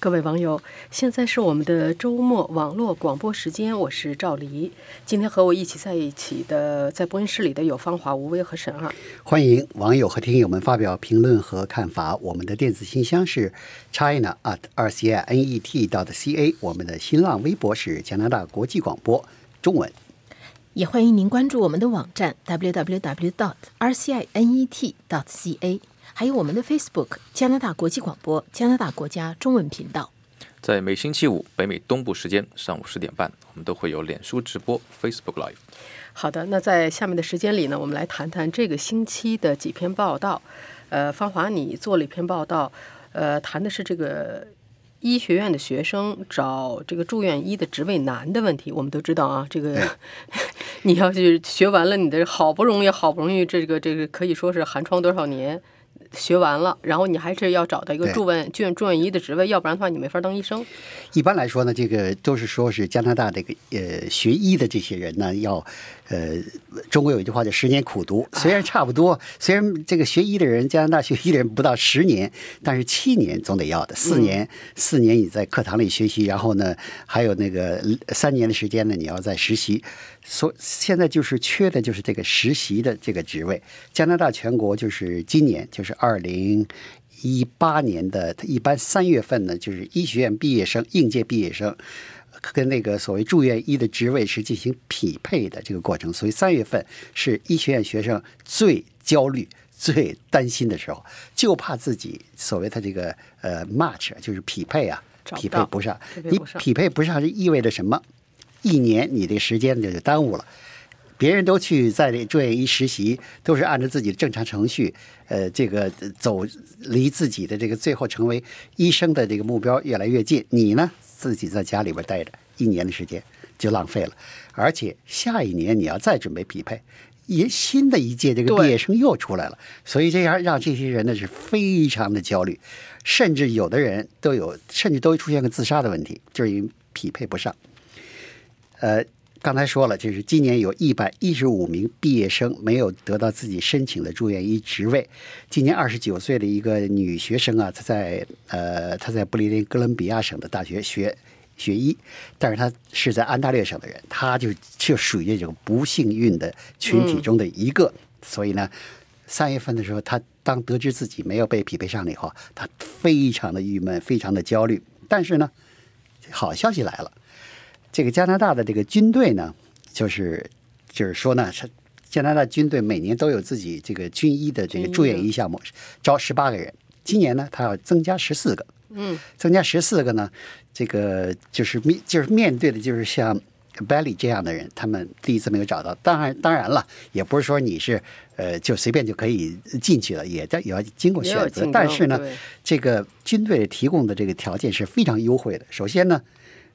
各位网友，现在是我们的周末网络广播时间，我是赵黎。今天和我一起在一起的，在播音室里的有芳华、吴威和沈二。欢迎网友和听友们发表评论和看法。我们的电子信箱是 china at r c i n e t dot c a，我们的新浪微博是加拿大国际广播中文。也欢迎您关注我们的网站 www dot r c i n e t dot c a。还有我们的 Facebook 加拿大国际广播加拿大国家中文频道，在每星期五北美东部时间上午十点半，我们都会有脸书直播 Facebook Live。好的，那在下面的时间里呢，我们来谈谈这个星期的几篇报道。呃，芳华，你做了一篇报道，呃，谈的是这个医学院的学生找这个住院医的职位难的问题。我们都知道啊，这个 你要是学完了，你的好不容易好不容易这个这个可以说是寒窗多少年。学完了，然后你还是要找到一个住院住院住院医的职位，要不然的话你没法当医生。一般来说呢，这个都是说是加拿大这个呃学医的这些人呢，要呃中国有一句话叫“十年苦读”，虽然差不多，虽然这个学医的人加拿大学医的人不到十年，但是七年总得要的。四年四年你在课堂里学习，然后呢还有那个三年的时间呢你要在实习。所现在就是缺的就是这个实习的这个职位。加拿大全国就是今年就是二零一八年的，一般三月份呢就是医学院毕业生应届毕业生跟那个所谓住院医的职位是进行匹配的这个过程。所以三月份是医学院学生最焦虑、最担心的时候，就怕自己所谓他这个呃 match 就是匹配啊，匹配不上。你匹配不上是意味着什么？一年你的时间就耽误了，别人都去在这住院医实习，都是按照自己的正常程序，呃，这个走离自己的这个最后成为医生的这个目标越来越近。你呢，自己在家里边待着，一年的时间就浪费了，而且下一年你要再准备匹配，一新的一届这个毕业生又出来了，所以这样让这些人呢是非常的焦虑，甚至有的人都有，甚至都出现个自杀的问题，就是因为匹配不上。呃，刚才说了，就是今年有一百一十五名毕业生没有得到自己申请的住院医职位。今年二十九岁的一个女学生啊，她在呃，她在布里林哥伦比亚省的大学学学医，但是她是在安大略省的人，她就就属于这种不幸运的群体中的一个。所以呢，三月份的时候，她当得知自己没有被匹配上了以后，她非常的郁闷，非常的焦虑。但是呢，好消息来了。这个加拿大的这个军队呢，就是就是说呢，是加拿大军队每年都有自己这个军医的这个住院医项目，招十八个人。今年呢，他要增加十四个。嗯，增加十四个呢，这个就是面就是面对的就是像 Belly 这样的人，他们第一次没有找到。当然，当然了，也不是说你是呃就随便就可以进去了，也在也要经过选择。但是呢，这个军队提供的这个条件是非常优惠的。首先呢，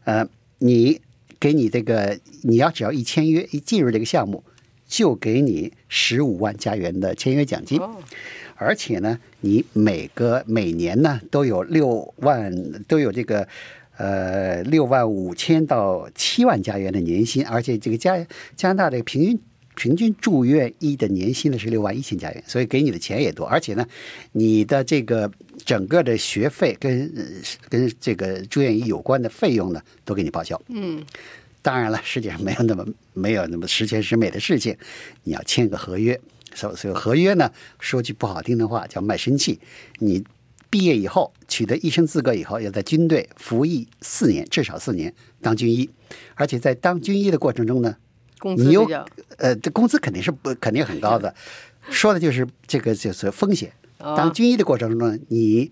呃，你。给你这个，你要只要一签约，一进入这个项目，就给你十五万加元的签约奖金，而且呢，你每个每年呢都有六万，都有这个呃六万五千到七万加元的年薪，而且这个加加拿大这个平均。平均住院医的年薪呢是六万一千加元，所以给你的钱也多，而且呢，你的这个整个的学费跟跟这个住院医有关的费用呢都给你报销。嗯，当然了，世界上没有那么没有那么十全十美的事情，你要签个合约。所所以合约呢，说句不好听的话叫卖身契。你毕业以后取得医生资格以后，要在军队服役四年，至少四年当军医，而且在当军医的过程中呢。你有呃，这工资肯定是不肯定很高的，说的就是这个就是风险。当军医的过程中，你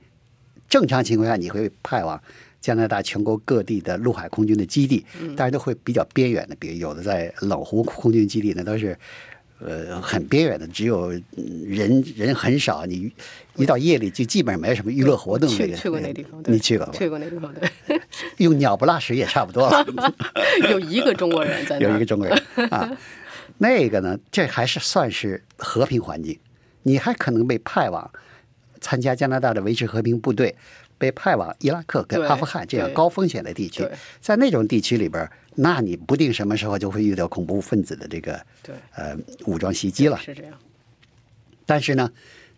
正常情况下你会派往加拿大全国各地的陆海空军的基地，但是都会比较边远的，比如有的在冷湖空军基地，那都是。呃，很边远的，只有人人很少。你一到夜里，就基本上没有什么娱乐活动。去去过那地方，你去过？去过那地方，对。用鸟不拉屎也差不多了。有一个中国人在那，有一个中国人啊。那个呢，这还是算是和平环境。你还可能被派往参加加拿大的维持和平部队，被派往伊拉克跟阿富汗这样高风险的地区，在那种地区里边。那你不定什么时候就会遇到恐怖分子的这个对呃武装袭击了。是这样。但是呢，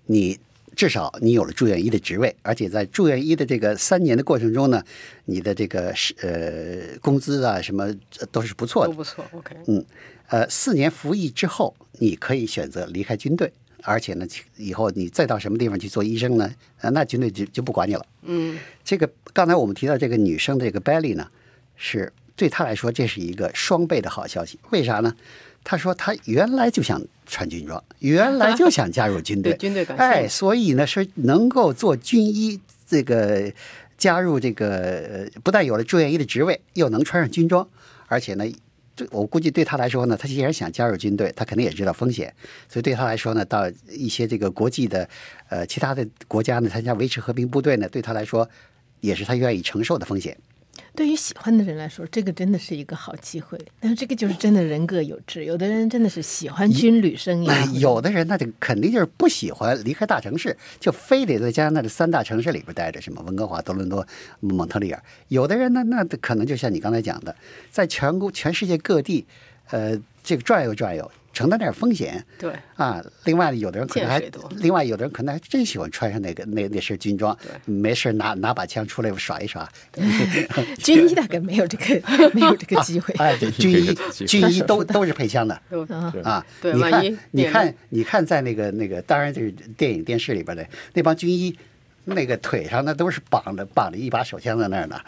你至少你有了住院医的职位，而且在住院医的这个三年的过程中呢，你的这个是呃工资啊什么呃都是不错的。都不错，OK，嗯，呃，四年服役之后，你可以选择离开军队，而且呢，以后你再到什么地方去做医生呢？呃，那军队就就不管你了。嗯，这个刚才我们提到这个女生这个 Belly 呢，是对他来说这是一个双倍的好消息。为啥呢？他说他原来就想穿军装，原来就想加入军队，对军队感哎，所以呢是能够做军医，这个加入这个呃不但有了住院医的职位，又能穿上军装，而且呢。这我估计对他来说呢，他既然想加入军队，他肯定也知道风险，所以对他来说呢，到一些这个国际的呃其他的国家呢参加维持和平部队呢，对他来说也是他愿意承受的风险。对于喜欢的人来说，这个真的是一个好机会。但是这个就是真的人各有志，有的人真的是喜欢军旅生涯，哎有的人那就肯定就是不喜欢离开大城市，就非得在加拿大的三大城市里边待着，什么温哥华、多伦多、蒙特利尔。有的人呢，那可能就像你刚才讲的，在全国全世界各地，呃，这个转悠转悠，承担点风险对，啊。另外，有的人可能还另外有的人可能还真喜欢穿上那个那那身军装，没事拿拿把枪出来耍一耍。军医大概没有这个没有这个机会。哎，对，军医军医都都是配枪的。都啊，啊，你看你看，你看，在那个那个，当然就是电影电视里边的那帮军医，那个腿上那都是绑着绑着一把手枪在那儿呢，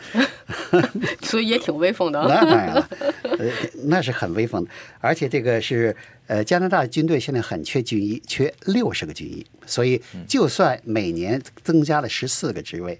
所以也挺威风的啊。那当然了，呃，那是很威风的。而且这个是呃，加拿大军队现在很缺军医，缺六十个军医，所以就算每年增加了十四个职位，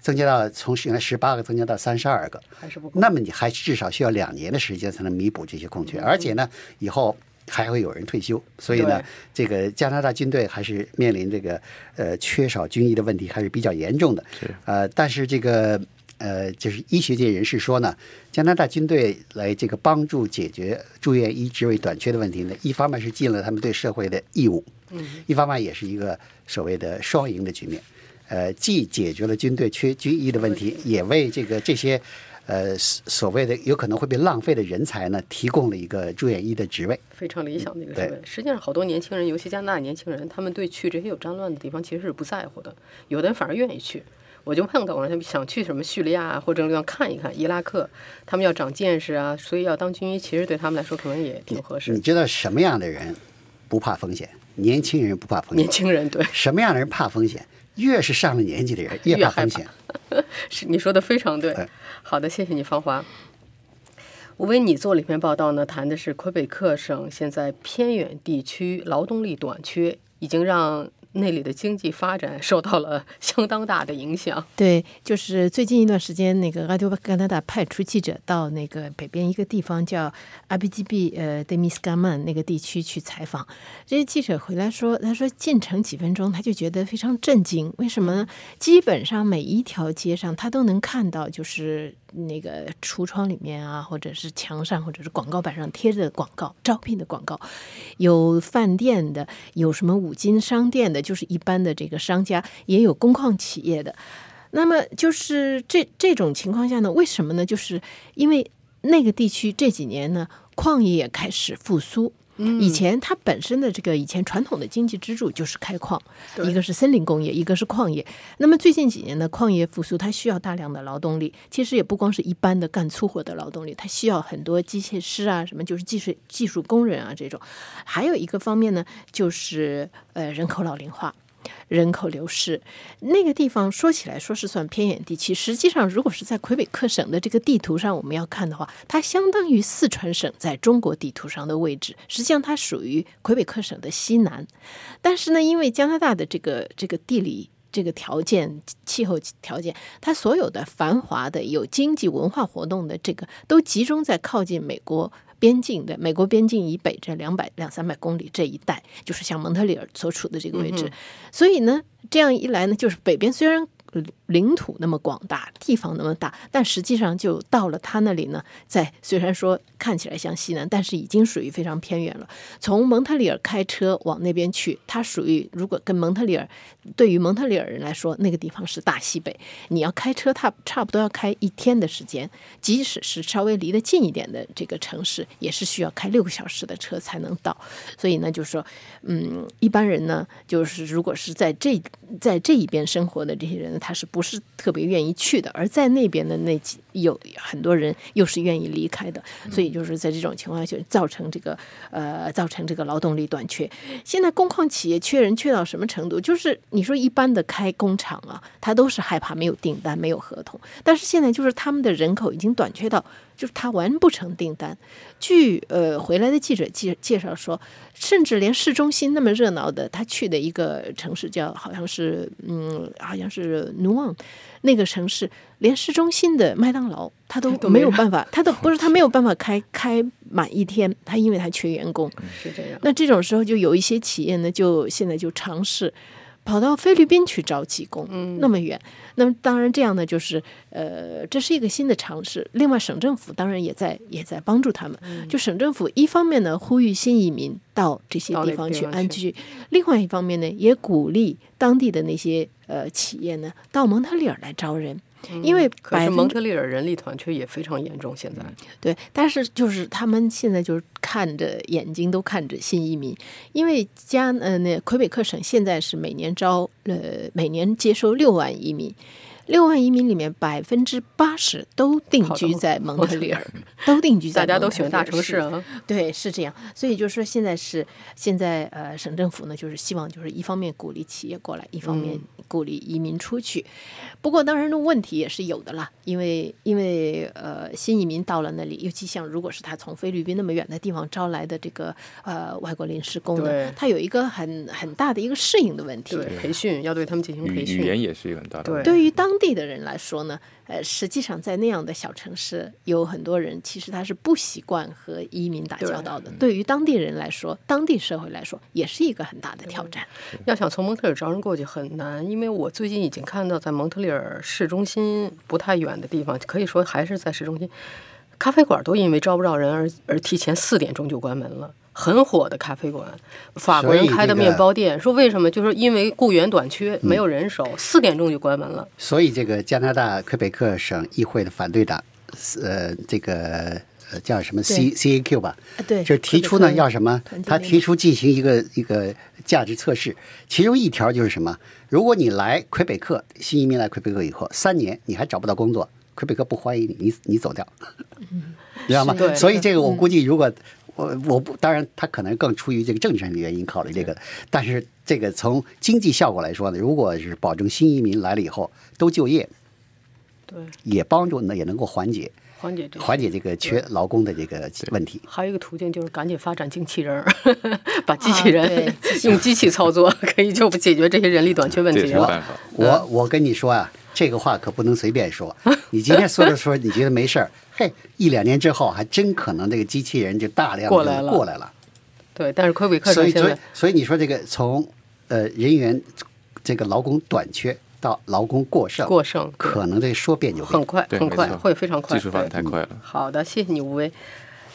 增加到从原来十八个增加到三十二个，还是不够。那么你还至少需要两年的时间才能弥补这些空缺，而且呢，以后还会有人退休，所以呢，这个加拿大军队还是面临这个呃缺少军医的问题，还是比较严重的。呃，但是这个呃，就是医学界人士说呢，加拿大军队来这个帮助解决住院医职位短缺的问题呢，一方面是尽了他们对社会的义务，嗯，一方面也是一个所谓的双赢的局面。呃，既解决了军队缺军医的问题，也为这个这些呃所所谓的有可能会被浪费的人才呢，提供了一个住院医的职位。非常理想的一个职位。实际上，好多年轻人，尤其加拿大年轻人，他们对去这些有战乱的地方其实是不在乎的，有的人反而愿意去。我就碰到过，他们想去什么叙利亚啊或者地方看一看，伊拉克，他们要长见识啊，所以要当军医，其实对他们来说可能也挺合适你。知道什么样的人不怕风险？年轻人不怕风险。年轻人对，什么样的人怕风险？越是上了年纪的人越怕怕风险。是你说的非常对哎。好的，谢谢你，芳华。我为你做了一篇报道呢，谈的是魁北克省现在偏远地区劳动力短缺，已经让那里的经济发展受到了相当大的影响。对，就是最近一段时间，那个阿丢加拿大派出记者到那个北边一个地方叫阿比基比呃德米斯甘曼那个地区去采访。这些记者回来说，他说进城几分钟，他就觉得非常震惊。为什么呢？基本上每一条街上，他都能看到，就是那个橱窗里面啊，或者是墙上，或者是广告板上贴着广告，招聘的广告，有饭店的，有什么五金商店的，就是一般的这个商家，也有工矿企业的。那么就是这这种情况下呢，为什么呢？就是因为那个地区这几年呢，矿业开始复苏。以前它本身的这个以前传统的经济支柱就是开矿，一个是森林工业，一个是矿业。那么最近几年的，矿业复苏，它需要大量的劳动力。其实也不光是一般的干粗活的劳动力，它需要很多机械师啊，什么就是技术技术工人啊这种。还有一个方面呢，就是呃人口老龄化。人口流失，那个地方说起来说是算偏远地区，实际上如果是在魁北克省的这个地图上我们要看的话，它相当于四川省在中国地图上的位置，实际上它属于魁北克省的西南。但是呢，因为加拿大的这个这个地理这个条件、气候条件，它所有的繁华的、有经济文化活动的这个，都集中在靠近美国边境的美国边境以北这两百两三百公里这一带，就是像蒙特利尔所处的这个位置。所以呢，这样一来呢，就是北边虽然呃领土那么广大，地方那么大，但实际上就到了他那里呢，在虽然说看起来像西南，但是已经属于非常偏远了。从蒙特利尔开车往那边去，它属于如果跟蒙特利尔对于蒙特利尔人来说，那个地方是大西北，你要开车，它差不多要开一天的时间，即使是稍微离得近一点的这个城市，也是需要开六个小时的车才能到。所以呢，就是说，嗯，一般人呢，就是如果是在这在这一边生活的这些人，他是不是特别愿意去的？而在那边的那几有很多人又是愿意离开的，所以就是在这种情况下，就造成这个呃，造成这个劳动力短缺。现在工矿企业缺人缺到什么程度？就是你说一般的开工厂啊，他都是害怕没有订单、没有合同，但是现在就是他们的人口已经短缺到，就是他完不成订单。据呃回来的记者介介绍说，甚至连市中心那么热闹的，他去的一个城市叫好像是嗯，好像是努旺那个城市，连市中心的麦当劳他都没有办法，他都不是他没有办法开开满一天，他因为他缺员工。是这样。那这种时候，就有一些企业呢，就现在就尝试跑到菲律宾去招技工，嗯那么远。那么当然，这样呢，就是呃，这是一个新的尝试。另外，省政府当然也在也在帮助他们。嗯就省政府一方面呢，呼吁新移民到这些地方去地方去安居；另外一方面呢，也鼓励当地的那些呃企业呢，到蒙特利尔来招人。因为嗯可是蒙特利尔人力短缺也非常严重，现在。对，但是就是他们现在就是看着眼睛都看着新移民，因为加呃那魁北克省现在是每年招呃每年接收六万移民，六万移民里面百分之八十都定居在蒙蒙特利尔，都定居在大家都喜欢大城市啊。对，是这样，所以就是说，现在是现在呃，省政府呢，就是希望就是一方面鼓励企业过来，一方面鼓励移民出去。不过，当然的问题也是有的啦，因为因为呃，新移民到了那里，尤其像如果是他从菲律宾那么远的地方招来的这个呃外国临时工呢，他有一个很很大的一个适应的问题。对，培训要对他们进行培训语训。言也是一个很大的对问题。对于当地的人来说呢，呃，实际上在那样的小城市，有很多人其实他是不习惯和移民打交道的。对于当地人来说，当地社会来说，也是一个很大的挑战。要想从蒙特利尔招人过去很难，因为我最近已经看到在蒙特利尔市中心不太远的地方，可以说还是在市中心，咖啡馆都因为招不着人而而提前四点钟就关门了。很火的咖啡馆，法国人开的面包店，说为什么？就是因为雇员短缺，没有人手，四点钟就关门了。所以这个加拿大魁北克省议会的反对党，呃，这个呃叫什么？C C A Q 吧，啊对就是提出呢要什么？他提出进行一个一个价值测试，其中一条就是什么？如果你来魁北克，新移民来魁北克以后三年你还找不到工作，魁北克不欢迎你，你你走掉，你知道吗？对所以这个我估计，如果我我不当然，他可能更出于这个政治上的原因考虑这个，但是这个从经济效果来说呢，如果是保证新移民来了以后都就业，对，也帮助呢也能够缓解缓解这个缓解这个缺劳工的这个问题。还有一个途径就是赶紧发展机器人儿，把机器人、啊 用机器操作，可以就解决这些人力短缺问题了。我我跟你说啊，这个话可不能随便说。你今天说着说，你觉得没事儿，嘿，一两年之后还真可能这个机器人就大量地过来了过来了。对，但是魁北克所以所以省现在所以你说这个从呃人员这个劳工短缺到劳工过剩，过剩可能这说变就变很。快，很快，会非常快。技术发展太快了。好的，谢谢你，吴威。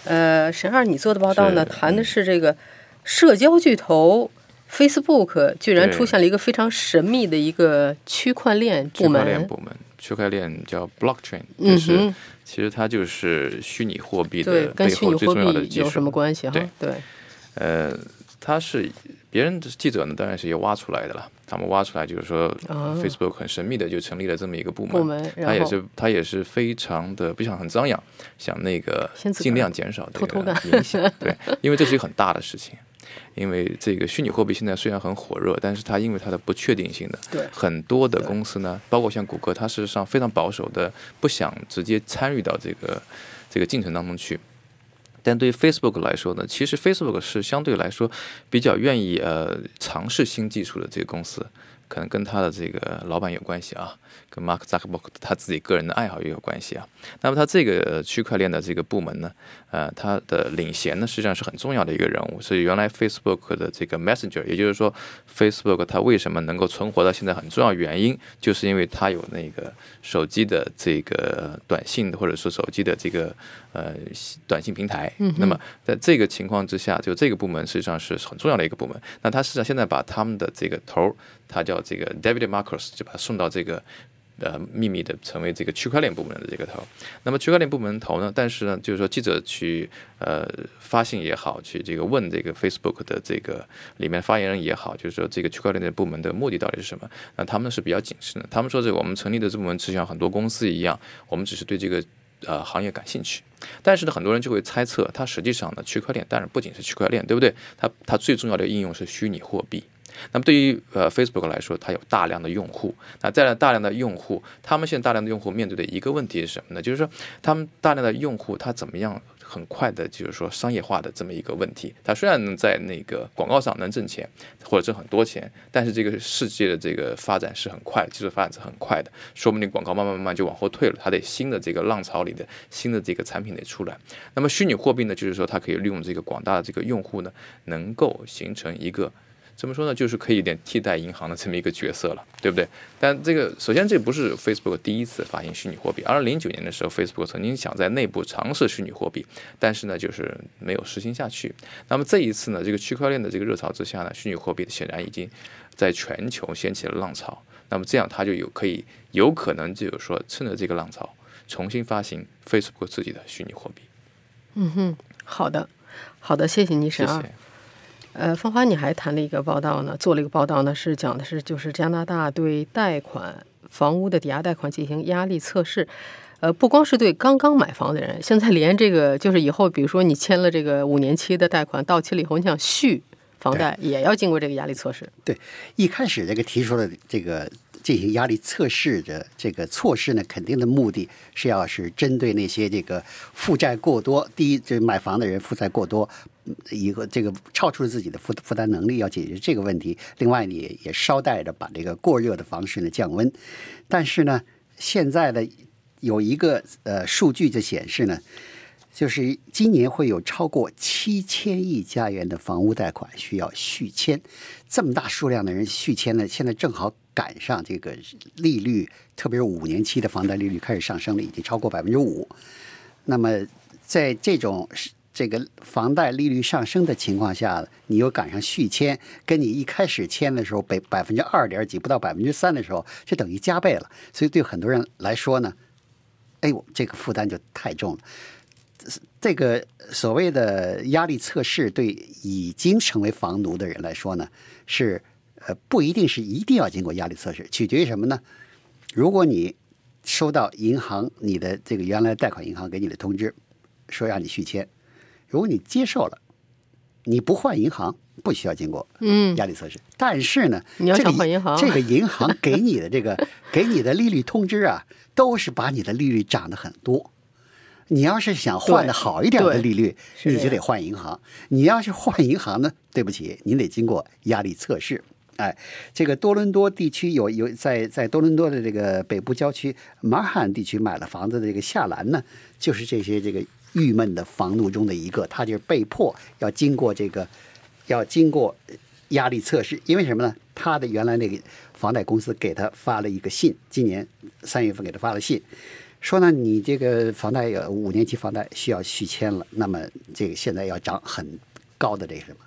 呃，沈二，你做的报道呢，谈的是这个社交巨头 Facebook 居然出现了一个非常神秘的一个区块链部区块链门。部门，区块链叫 blockchain，嗯就是、哼其实它就是虚拟货币，的背后最重要的币技术。有什么关系哈？对对，呃，它是别人的记者呢，当然是也挖出来的了。他们挖出来就是说、啊 f a c e b o o k 很神秘的就成立了这么一个部门，部门然后它也是他也是非常的不想很张扬，想那个尽量减少这个偷偷干影响，对，因为这是一个很大的事情。因为这个虚拟货币现在虽然很火热，但是它因为它的不确定性的，对很多的公司呢，包括像谷歌，它事实上非常保守的，不想直接参与到这个这个进程当中去。但对于 Facebook 来说呢，其实 Facebook 是相对来说比较愿意呃尝试新技术的这个公司。可能跟他的这个老板有关系啊，跟 Mark Zuckerberg 他自己个人的爱好也有关系啊。那么他这个区块链的这个部门呢，呃，他的领衔呢实际上是很重要的一个人物，所以原来 Facebook 的这个 Messenger，也就是说 Facebook 它为什么能够存活到现在很重要原因，就是因为它有那个手机的这个短信或者说手机的这个呃短信平台。那么在这个情况之下，就这个部门实际上是很重要的一个部门。那他实际上现在把他们的这个头儿，他叫这个 David Marcus，就把他送到这个呃秘密的成为这个区块链部门的这个头。那么区块链部门头呢，但是呢，就是说记者去呃发信也好，去这个问这个 Facebook 的这个里面发言人也好，就是说这个区块链的部门的目的到底是什么？那他们是比较谨慎的。他们说这我们成立的这部门，就像很多公司一样，我们只是对这个呃行业感兴趣。但是呢，很多人就会猜测，它实际上呢，区块链但是不仅是区块链，对不对？它它最重要的应用是虚拟货币。那么对于呃 Facebook 来说，它有大量的用户。那在大量的用户，他们现在大量的用户面对的一个问题是什么呢？就是说，他们大量的用户他怎么样很快的，就是说商业化的这么一个问题。他虽然能在那个广告上能挣钱或者挣很多钱，但是这个世界的这个发展是很快，技术发展是很快的，说不定广告慢慢慢慢就往后退了。它得新的这个浪潮里的新的这个产品得出来。那么虚拟货币呢，就是说它可以利用这个广大的这个用户呢，能够形成一个。怎么说呢？就是可以有点替代银行的这么一个角色了，对不对？但这个首先这不是 Facebook 第一次发行虚拟货币。二零零九年的时候，Facebook 曾经想在内部尝试虚拟货币，但是呢，就是没有实行下去。那么这一次呢，这个区块链的这个热潮之下呢，虚拟货币显然已经在全球掀起了浪潮。那么这样，它就有可以有可能就是说，趁着这个浪潮，重新发行 Facebook 自己的虚拟货币。嗯哼，好的，好的，谢谢倪谢神啊。谢。呃，芳华，你还谈了一个报道呢，做了一个报道呢，是讲的是就是加拿大对贷款房屋的抵押贷款进行压力测试。呃，不光是对刚刚买房的人，现在连这个就是以后，比如说你签了这个五年期的贷款到期了以后，你想续房贷也要经过这个压力测试。对，一开始这个提出的这个进行压力测试的这个措施呢，肯定的目的是要是针对那些这个负债过多，第一，就是买房的人负债过多，嗯一个这个超出了自己的负负担能力，要解决这个问题。另外，你也捎带着把这个过热的房市呢降温。但是呢，现在的有一个呃数据就显示呢，就是今年会有超过七千亿加元的房屋贷款需要续签，这么大数量的人续签呢，现在正好赶上这个利率，特别是五年期的房贷利率开始上升了，已经超过百分之五。那么在这种这个房贷利率上升的情况下，你又赶上续签，跟你一开始签的时候百百分之二点几不到百分之三的时候，就等于加倍了。所以对很多人来说呢，哎呦，这个负担就太重了。这个所谓的压力测试，对已经成为房奴的人来说呢，是呃不一定是一定要经过压力测试，取决于什么呢？如果你收到银行你的这个原来贷款银行给你的通知，说让你续签，如果你接受了，你不换银行不需要经过嗯，压力测试，但是呢，你要这个想换银行这个银行给你的这个 给你的利率通知啊，都是把你的利率涨得很多。你要是想换的好一点的利率，你就得换银行。你要是换银行呢，对不起，你得经过压力测试。哎，这个多伦多地区有有在在多伦多的这个北部郊区马罕地区买了房子的这个夏兰呢，就是这些这个郁闷的房奴中的一个，他就是被迫要经过这个要经过压力测试，因为什么呢？他的原来那个房贷公司给他发了一个信，今年三月份给他发了信，说呢，你这个房贷有五年期房贷需要续签了，那么这个现在要涨很高的这个什么，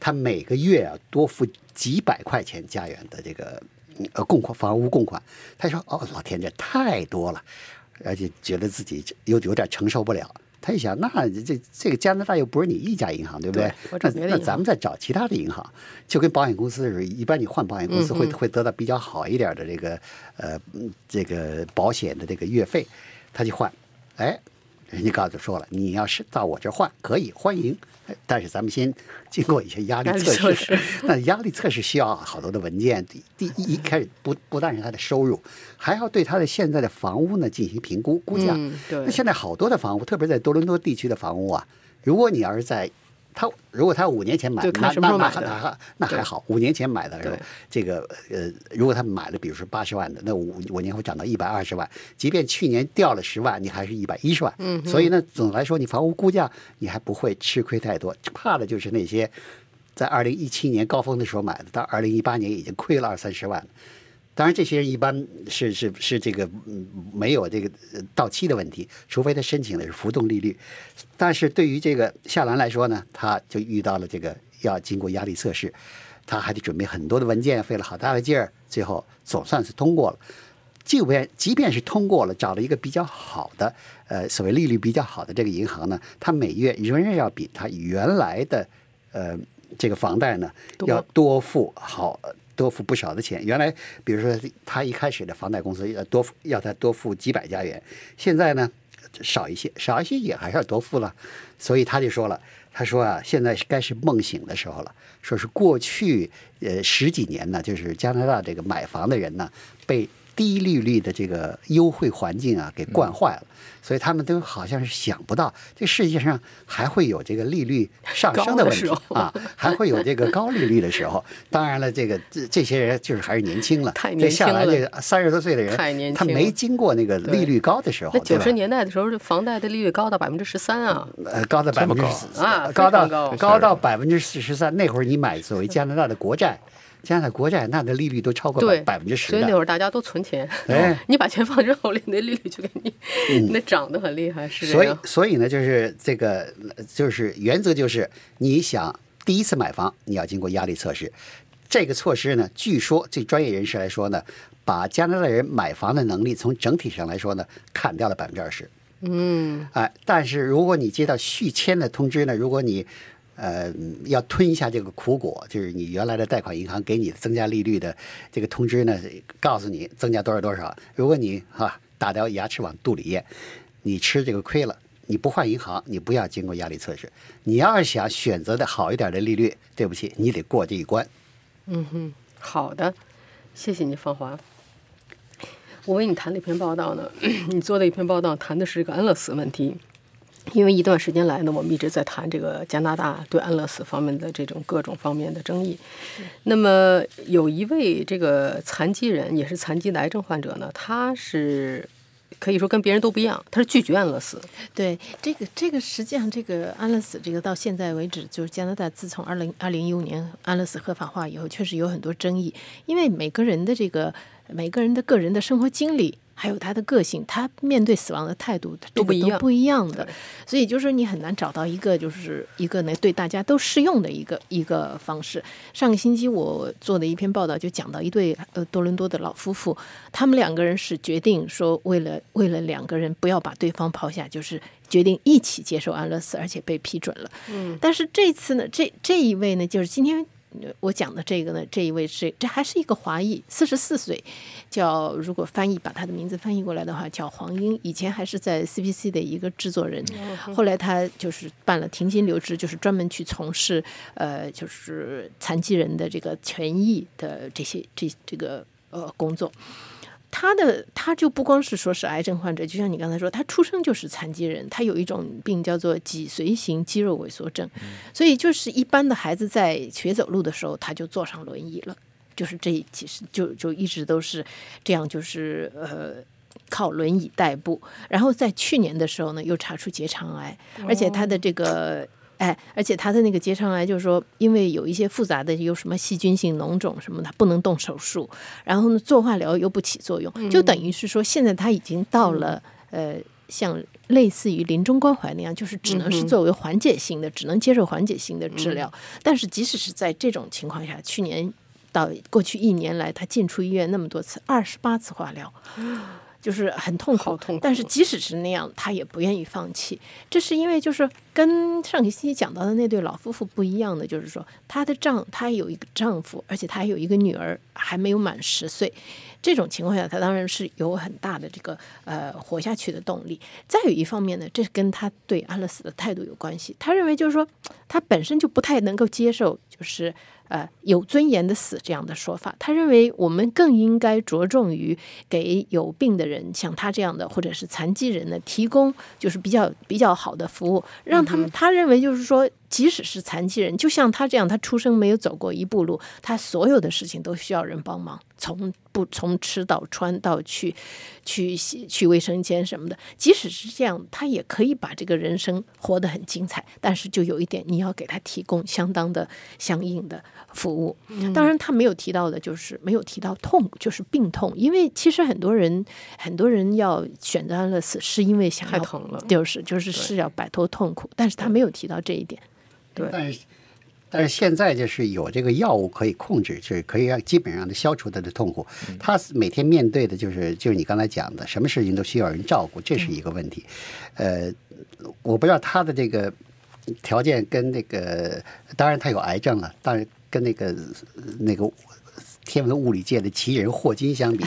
他每个月啊多付几百块钱加元的这个呃供款房屋供款，他说哦老天这太多了，而且觉得自己有有点承受不了。他一想，那这这个加拿大又不是你一家银行，对不对？那那咱们再找其他的银行，就跟保险公司似的，一般你换保险公司会、会得到比较好一点的这个呃嗯这个保险的这个月费，他去换，哎，人家告诉说了，你要是到我这换可以欢迎，哎但是咱们先经过一些压力测测试。那压力测试需要好多的文件，第第一一开始不不但是他的收入，还要对他的现在的房屋呢进行评估估价。嗯对那现在好多的房屋，特别在多伦多地区的房屋啊，如果你要是在他如果他五年前买，就看那那那什么时候买的那还好，五年前买的时候，这个呃，如果他买了，比如说八十万的，那五五年后涨到一百二十万，即便去年掉了十万，你还是一百一十万。嗯，所以呢，总的来说，你房屋估价你还不会吃亏太多，怕的就是那些在二零一七年高峰的时候买的，到二零一八年已经亏了二三十万。当然，这些人一般是是是这个嗯没有这个呃到期的问题，除非他申请的是浮动利率。但是对于这个夏兰来说呢，他就遇到了这个要经过压力测试，他还得准备很多的文件，费了好大的劲儿，最后总算是通过了。即便即便是通过了，找了一个比较好的，呃，所谓利率比较好的这个银行呢，它每月仍然要比它原来的，呃，这个房贷呢要多付好多付不少的钱。原来比如说他一开始的房贷公司要多要他多付几百加元，现在呢少一些，少一些也还是要多付了。所以他就说了，他说啊，现在是该是梦醒的时候了。说是过去呃十几年呢，就是加拿大这个买房的人呢，被低利率的这个优惠环境啊给惯坏了，所以他们都好像是想不到，这世界上还会有这个利率上升的问题啊，还会有这个高利率的时候。当然了，这个这这些人就是还是年轻了，太这年轻了。下来这个三十多岁的人，太年轻了。他没经过那个利率高的时候，那九十年代的时候，这房贷的利率高到百分之十三啊，呃，高到百分之四啊高。到高。高到百分之四十三。那会儿你买作为加拿大的国债，加拿大国债那的利率都超过，百分之十所以那。会儿大家都存钱，哎你把钱放之后，你的利率就给你，那涨得很厉害，是这所以。所以呢，就是这个就是原则就是你想第一次买房，你要经过压力测试。这个措施呢，据说对专业人士来说呢，把加拿大人买房的能力从整体上来说呢，砍掉了百分之二十。嗯，哎，但是如果你接到续签的通知呢，如果你呃要吞一下这个苦果，就是你原来的贷款银行给你增加利率的这个通知呢，告诉你增加多少多少，如果你哈、打掉牙齿往肚里咽，你吃这个亏了。你不换银行，你不要经过压力测试。你要是想选择的好一点的利率，对不起，你得过这一关。嗯哼好的，谢谢你，芳华。我为你谈了一篇报道呢，你做的一篇报道谈的是一个安乐死问题。因为一段时间来呢，我们一直在谈这个加拿大对安乐死方面的这种各种方面的争议。那么有一位这个残疾人，也是残疾的癌症患者呢，他是可以说跟别人都不一样，他是拒绝安乐死。对这个这个实际上这个安乐死这个到现在为止，就是加拿大自从二零二零一五年安乐死合法化以后，确实有很多争议，因为每个人的这个每个人的个人的生活经历。还有他的个性，他面对死亡的态度都不一样不一样的，所以就是你很难找到一个就是一个呢对大家都适用的一个一个方式。上个星期我做的一篇报道就讲到一对呃多伦多的老夫妇，他们两个人是决定说为了为了两个人不要把对方抛下，就是决定一起接受安乐死，而且被批准了。嗯，但是这次呢，这这一位呢，就是今天。呃我讲的这个呢，这一位是这还是一个华裔，四十四岁，叫如果翻译把他的名字翻译过来的话，叫黄英。以前还是在 CBC 的一个制作人，后来他就是办了停薪留职，就是专门去从事呃就是残疾人的这个权益的这些这这个呃工作。他的他就不光是说是癌症患者，就像你刚才说，他出生就是残疾人，他有一种病叫做脊髓型肌肉萎缩症，所以就是一般的孩子在学走路的时候，他就坐上轮椅了，就是这其实就就一直都是这样，就是呃。靠轮椅代步，然后在去年的时候呢，又查出结肠癌，而且他的这个哎，而且他的那个结肠癌，就是说，因为有一些复杂的，有什么细菌性脓肿什么他，不能动手术，然后呢，做化疗又不起作用，就等于是说，现在他已经到了呃，像类似于临终关怀那样，就是只能是作为缓解性的，只能接受缓解性的治疗。但是即使是在这种情况下，去年到过去一年来，他进出医院那么多次，二十八次化疗。就是很痛苦，好痛苦但是即使是那样，他也不愿意放弃。这是因为就是跟上个星期讲到的那对老夫妇不一样的，就是说她的丈她有一个丈夫，而且她还有一个女儿，还没有满十岁。这种情况下，她当然是有很大的这个呃活下去的动力。再有一方面呢，这跟她对安乐死的态度有关系。她认为就是说，她本身就不太能够接受就是呃有尊严的死这样的说法。他认为我们更应该着重于给有病的人，像他这样的或者是残疾人呢，提供就是比较比较好的服务，让他们。他认为就是说。即使是残疾人，就像他这样，他出生没有走过一步路，他所有的事情都需要人帮忙，从不从吃到穿到去去洗去卫生间什么的。即使是这样，他也可以把这个人生活得很精彩。但是就有一点，你要给他提供相当的相应的服务。当然，他没有提到的就是没有提到痛，就是病痛。因为其实很多人很多人要选择安乐死，是因为想要太疼了，就是就是是要摆脱痛苦。但是他没有提到这一点。对，但是但是现在就是有这个药物可以控制，就是可以让基本上的消除他的痛苦。他每天面对的就是就是你刚才讲的，什么事情都需要人照顾，这是一个问题。呃，我不知道他的这个条件跟那个，当然他有癌症了，当然跟那个那个天文物理界的奇人霍金相比。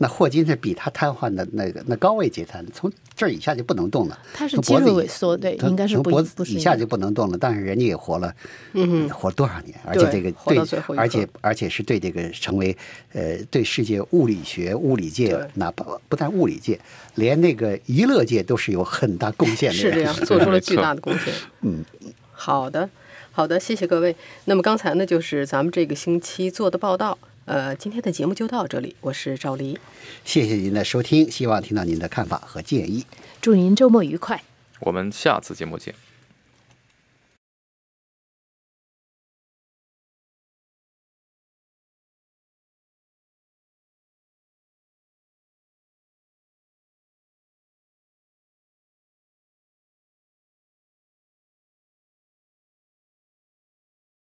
那霍金是比他瘫痪的那个那高位截瘫，从这儿以下就不能动了。他是肌肉萎缩，对，应该是从脖子以下就不能动了。但是人家也活了，嗯，活多少年？而且这个对，而且而且是对这个成为呃对世界物理学物理界，哪怕不但物理界，连那个娱乐界都是有很大贡献的。是这样，做出了巨大的贡献。嗯，好的，好的，谢谢各位。那么刚才呢，就是咱们这个星期做的报道。呃，今天的节目就到这里，我是赵黎，谢谢您的收听，希望听到您的看法和建议，祝您周末愉快，我们下次节目见。